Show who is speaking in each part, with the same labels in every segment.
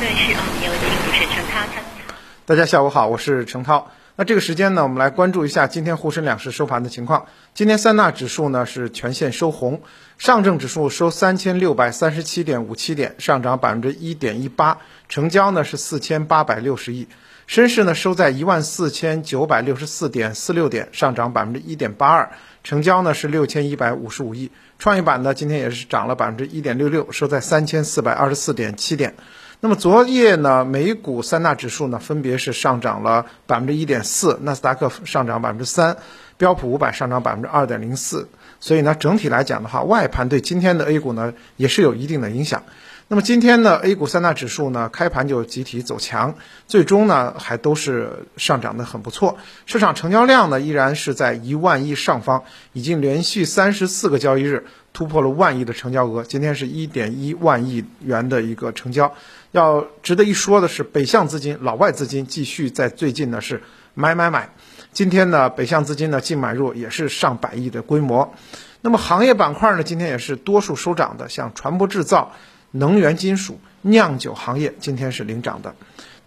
Speaker 1: 段是啊，有请主持人陈涛。
Speaker 2: 大家下午好，我是陈涛。那这个时间呢，我们来关注一下今天沪深两市收盘的情况。今天三大指数呢是全线收红，上证指数收三千六百三十七点五七点，上涨百分之一点一八，成交呢是四千八百六十亿。深市呢收在一万四千九百六十四点四六点，上涨百分之一点八二，成交呢是六千一百五十五亿。创业板呢今天也是涨了百分之一点六六，收在三千四百二十四点七点。那么昨夜呢，美股三大指数呢分别是上涨了百分之一点四，纳斯达克上涨百分之三，标普五百上涨百分之二点零四。所以呢，整体来讲的话，外盘对今天的 A 股呢也是有一定的影响。那么今天呢，A 股三大指数呢开盘就集体走强，最终呢还都是上涨的很不错。市场成交量呢依然是在一万亿上方，已经连续三十四个交易日突破了万亿的成交额。今天是一点一万亿元的一个成交。要值得一说的是，北向资金、老外资金继续在最近呢是买买买。今天呢，北向资金呢净买入也是上百亿的规模。那么行业板块呢，今天也是多数收涨的，像船舶制造。能源金属、酿酒行业今天是领涨的。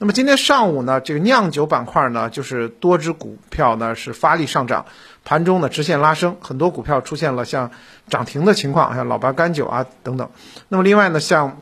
Speaker 2: 那么今天上午呢，这个酿酒板块呢，就是多只股票呢是发力上涨，盘中呢直线拉升，很多股票出现了像涨停的情况，像老白干酒啊等等。那么另外呢，像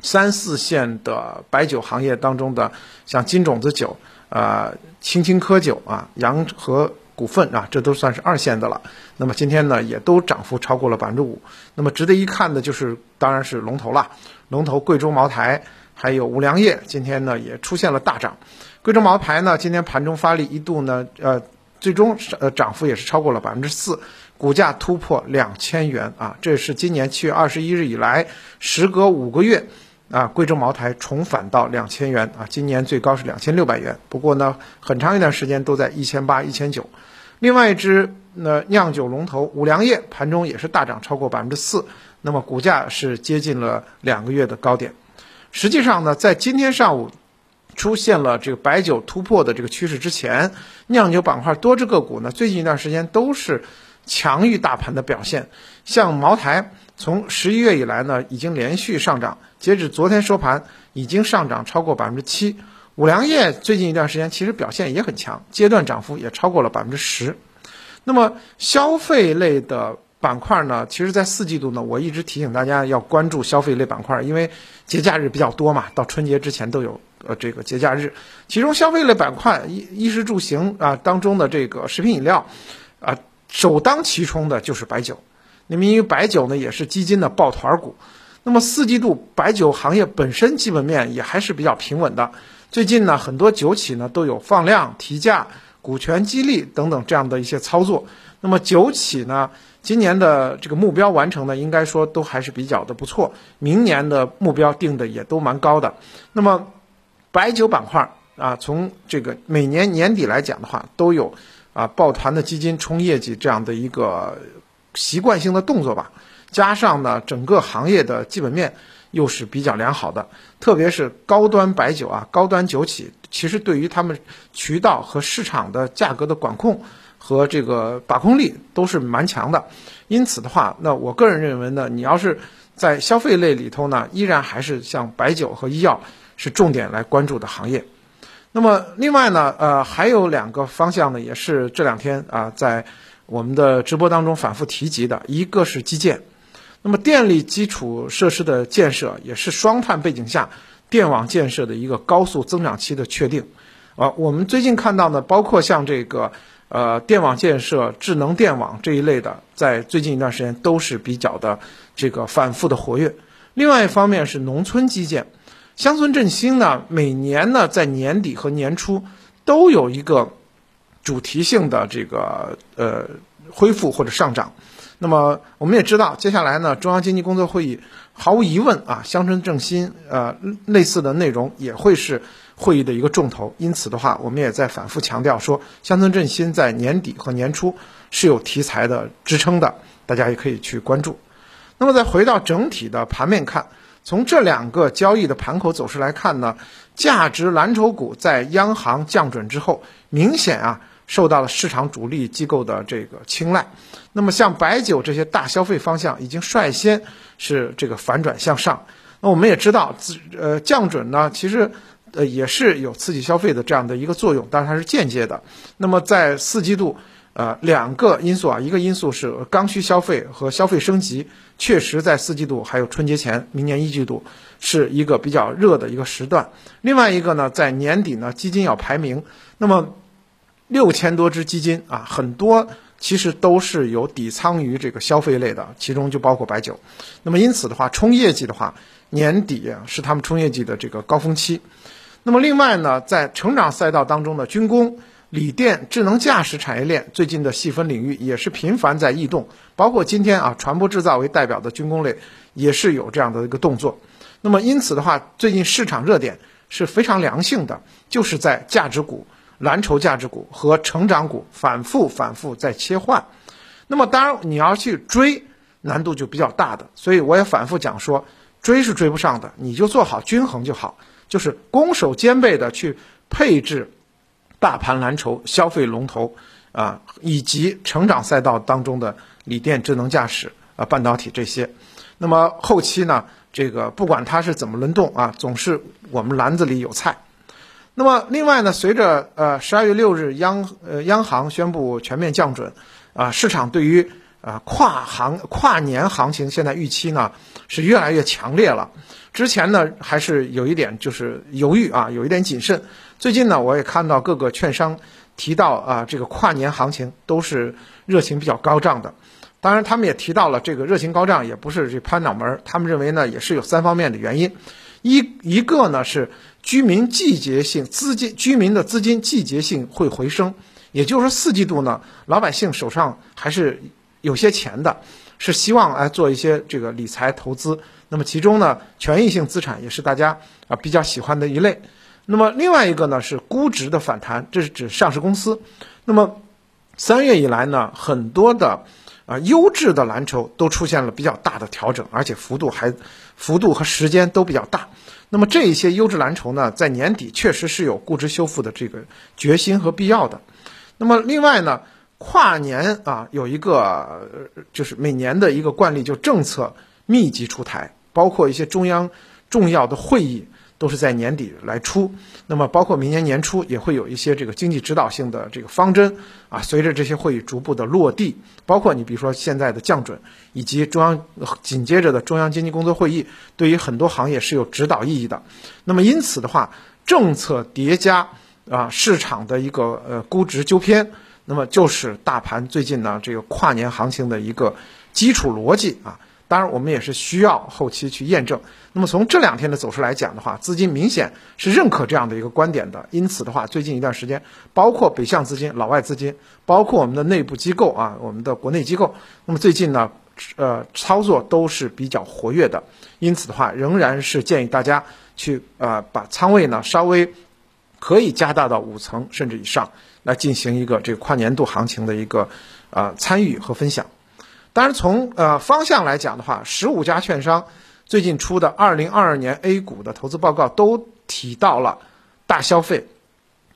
Speaker 2: 三四线的白酒行业当中的，像金种子酒、啊青青稞酒啊、洋河。股份啊，这都算是二线的了。那么今天呢，也都涨幅超过了百分之五。那么值得一看的就是，当然是龙头了。龙头贵州茅台还有五粮液，今天呢也出现了大涨。贵州茅台呢，今天盘中发力，一度呢，呃，最终是呃涨幅也是超过了百分之四，股价突破两千元啊！这是今年七月二十一日以来，时隔五个月。啊，贵州茅台重返到两千元啊，今年最高是两千六百元。不过呢，很长一段时间都在一千八、一千九。另外一只那酿酒龙头五粮液盘中也是大涨超过百分之四，那么股价是接近了两个月的高点。实际上呢，在今天上午出现了这个白酒突破的这个趋势之前，酿酒板块多只个股呢，最近一段时间都是强于大盘的表现，像茅台。从十一月以来呢，已经连续上涨，截止昨天收盘，已经上涨超过百分之七。五粮液最近一段时间其实表现也很强，阶段涨幅也超过了百分之十。那么消费类的板块呢，其实，在四季度呢，我一直提醒大家要关注消费类板块，因为节假日比较多嘛，到春节之前都有呃这个节假日。其中消费类板块，衣衣食住行啊当中的这个食品饮料，啊首当其冲的就是白酒。那么，因为白酒呢也是基金的抱团股，那么四季度白酒行业本身基本面也还是比较平稳的。最近呢，很多酒企呢都有放量、提价、股权激励等等这样的一些操作。那么酒企呢，今年的这个目标完成呢，应该说都还是比较的不错。明年的目标定的也都蛮高的。那么白酒板块啊，从这个每年年底来讲的话，都有啊抱团的基金冲业绩这样的一个。习惯性的动作吧，加上呢，整个行业的基本面又是比较良好的，特别是高端白酒啊，高端酒企其实对于他们渠道和市场的价格的管控和这个把控力都是蛮强的。因此的话，那我个人认为呢，你要是在消费类里头呢，依然还是像白酒和医药是重点来关注的行业。那么另外呢，呃，还有两个方向呢，也是这两天啊在。我们的直播当中反复提及的一个是基建，那么电力基础设施的建设也是双碳背景下电网建设的一个高速增长期的确定。啊，我们最近看到呢，包括像这个呃电网建设、智能电网这一类的，在最近一段时间都是比较的这个反复的活跃。另外一方面是农村基建，乡村振兴呢，每年呢在年底和年初都有一个。主题性的这个呃恢复或者上涨，那么我们也知道，接下来呢，中央经济工作会议毫无疑问啊，乡村振兴呃类似的内容也会是会议的一个重头。因此的话，我们也在反复强调说，乡村振兴在年底和年初是有题材的支撑的，大家也可以去关注。那么再回到整体的盘面看，从这两个交易的盘口走势来看呢，价值蓝筹股在央行降准之后，明显啊。受到了市场主力机构的这个青睐，那么像白酒这些大消费方向已经率先是这个反转向上。那我们也知道，自呃降准呢，其实呃也是有刺激消费的这样的一个作用，但是它是间接的。那么在四季度，呃两个因素啊，一个因素是刚需消费和消费升级，确实在四季度还有春节前，明年一季度是一个比较热的一个时段。另外一个呢，在年底呢，基金要排名，那么六千多只基金啊，很多。其实都是有底仓于这个消费类的，其中就包括白酒。那么因此的话，冲业绩的话，年底是他们冲业绩的这个高峰期。那么另外呢，在成长赛道当中的军工、锂电、智能驾驶产业链最近的细分领域也是频繁在异动，包括今天啊，船舶制造为代表的军工类也是有这样的一个动作。那么因此的话，最近市场热点是非常良性的，就是在价值股。蓝筹价值股和成长股反复反复在切换，那么当然你要去追，难度就比较大的，所以我也反复讲说，追是追不上的，你就做好均衡就好，就是攻守兼备的去配置大盘蓝筹、消费龙头啊，以及成长赛道当中的锂电、智能驾驶啊、半导体这些。那么后期呢，这个不管它是怎么轮动啊，总是我们篮子里有菜。那么，另外呢，随着呃十二月六日央呃央行宣布全面降准，啊，市场对于啊跨行跨年行情现在预期呢是越来越强烈了。之前呢还是有一点就是犹豫啊，有一点谨慎。最近呢，我也看到各个券商提到啊，这个跨年行情都是热情比较高涨的。当然，他们也提到了这个热情高涨也不是这拍脑门儿，他们认为呢也是有三方面的原因。一一个呢是。居民季节性资金，居民的资金季节性会回升，也就是说四季度呢，老百姓手上还是有些钱的，是希望来做一些这个理财投资。那么其中呢，权益性资产也是大家啊比较喜欢的一类。那么另外一个呢是估值的反弹，这是指上市公司。那么三月以来呢，很多的啊优质的蓝筹都出现了比较大的调整，而且幅度还幅度和时间都比较大。那么这一些优质蓝筹呢，在年底确实是有估值修复的这个决心和必要的。那么另外呢，跨年啊有一个就是每年的一个惯例，就政策密集出台，包括一些中央重要的会议。都是在年底来出，那么包括明年年初也会有一些这个经济指导性的这个方针啊，随着这些会议逐步的落地，包括你比如说现在的降准，以及中央紧接着的中央经济工作会议，对于很多行业是有指导意义的。那么因此的话，政策叠加啊，市场的一个呃估值纠偏，那么就是大盘最近呢这个跨年行情的一个基础逻辑啊。当然，我们也是需要后期去验证。那么从这两天的走势来讲的话，资金明显是认可这样的一个观点的。因此的话，最近一段时间，包括北向资金、老外资金，包括我们的内部机构啊，我们的国内机构，那么最近呢，呃，操作都是比较活跃的。因此的话，仍然是建议大家去呃把仓位呢稍微可以加大到五层甚至以上，来进行一个这个跨年度行情的一个呃参与和分享。当然，从呃方向来讲的话，十五家券商最近出的二零二二年 A 股的投资报告都提到了大消费，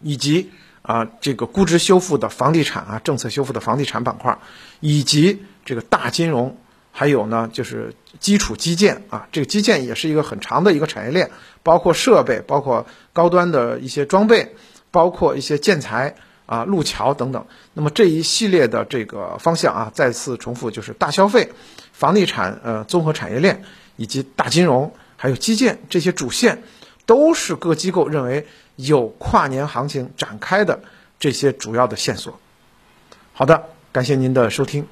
Speaker 2: 以及啊这个估值修复的房地产啊政策修复的房地产板块，以及这个大金融，还有呢就是基础基建啊，这个基建也是一个很长的一个产业链，包括设备，包括高端的一些装备，包括一些建材。啊，路桥等等，那么这一系列的这个方向啊，再次重复就是大消费、房地产、呃综合产业链以及大金融，还有基建这些主线，都是各机构认为有跨年行情展开的这些主要的线索。好的，感谢您的收听。